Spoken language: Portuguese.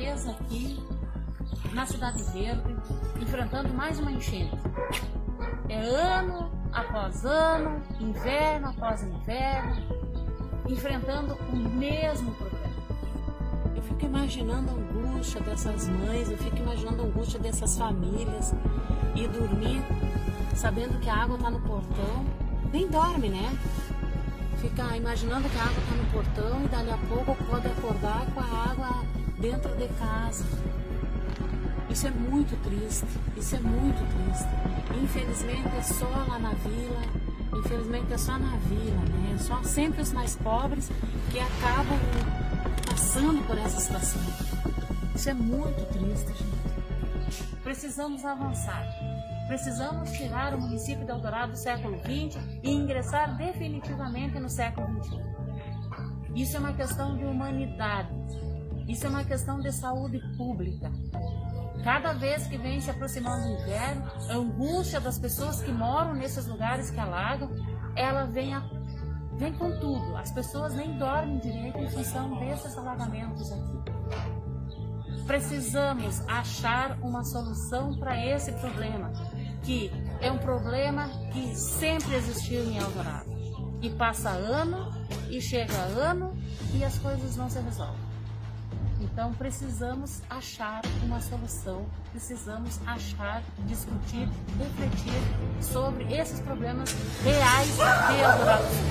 vez aqui na Cidade Verde, enfrentando mais uma enchente. É ano após ano, inverno após inverno, enfrentando o mesmo problema. Eu fico imaginando a angústia dessas mães, eu fico imaginando a angústia dessas famílias e dormir sabendo que a água está no portão. Nem dorme, né? Fica imaginando que a água está no portão e dali a pouco pode acordar dentro de casa. Isso é muito triste, isso é muito triste. Infelizmente é só lá na vila, infelizmente é só na vila, né? Só sempre os mais pobres que acabam passando por essa situação. Isso é muito triste, gente. Precisamos avançar. Precisamos tirar o município de Eldorado do século XX e ingressar definitivamente no século XXI. Isso é uma questão de humanidade. Isso é uma questão de saúde pública. Cada vez que vem se aproximando o inverno, a angústia das pessoas que moram nesses lugares que alagam, ela vem, a, vem com tudo. As pessoas nem dormem direito em função desses alagamentos aqui. Precisamos achar uma solução para esse problema, que é um problema que sempre existiu em Eldorado. E passa ano, e chega ano, e as coisas não se resolvem. Então precisamos achar uma solução, precisamos achar, discutir, refletir sobre esses problemas reais de Eldorado.